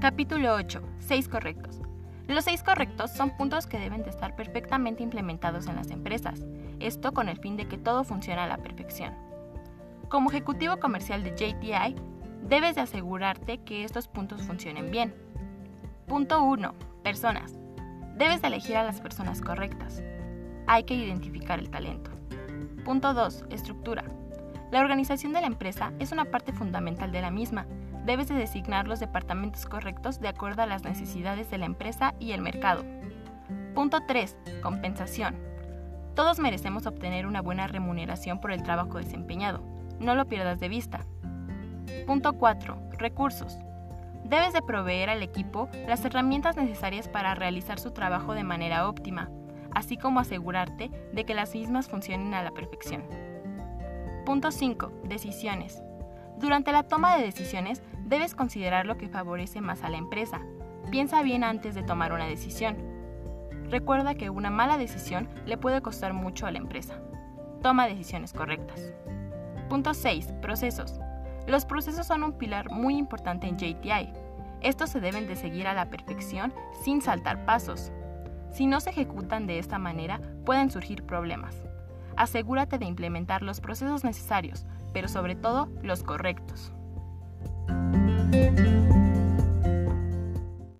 Capítulo 8. 6 correctos. Los 6 correctos son puntos que deben de estar perfectamente implementados en las empresas, esto con el fin de que todo funcione a la perfección. Como ejecutivo comercial de JTI, debes de asegurarte que estos puntos funcionen bien. Punto 1. Personas. Debes de elegir a las personas correctas. Hay que identificar el talento. Punto 2. Estructura. La organización de la empresa es una parte fundamental de la misma. Debes de designar los departamentos correctos de acuerdo a las necesidades de la empresa y el mercado. Punto 3. Compensación. Todos merecemos obtener una buena remuneración por el trabajo desempeñado. No lo pierdas de vista. Punto 4. Recursos. Debes de proveer al equipo las herramientas necesarias para realizar su trabajo de manera óptima, así como asegurarte de que las mismas funcionen a la perfección. Punto 5. Decisiones. Durante la toma de decisiones debes considerar lo que favorece más a la empresa. Piensa bien antes de tomar una decisión. Recuerda que una mala decisión le puede costar mucho a la empresa. Toma decisiones correctas. Punto 6. Procesos. Los procesos son un pilar muy importante en JTI. Estos se deben de seguir a la perfección sin saltar pasos. Si no se ejecutan de esta manera, pueden surgir problemas. Asegúrate de implementar los procesos necesarios, pero sobre todo los correctos.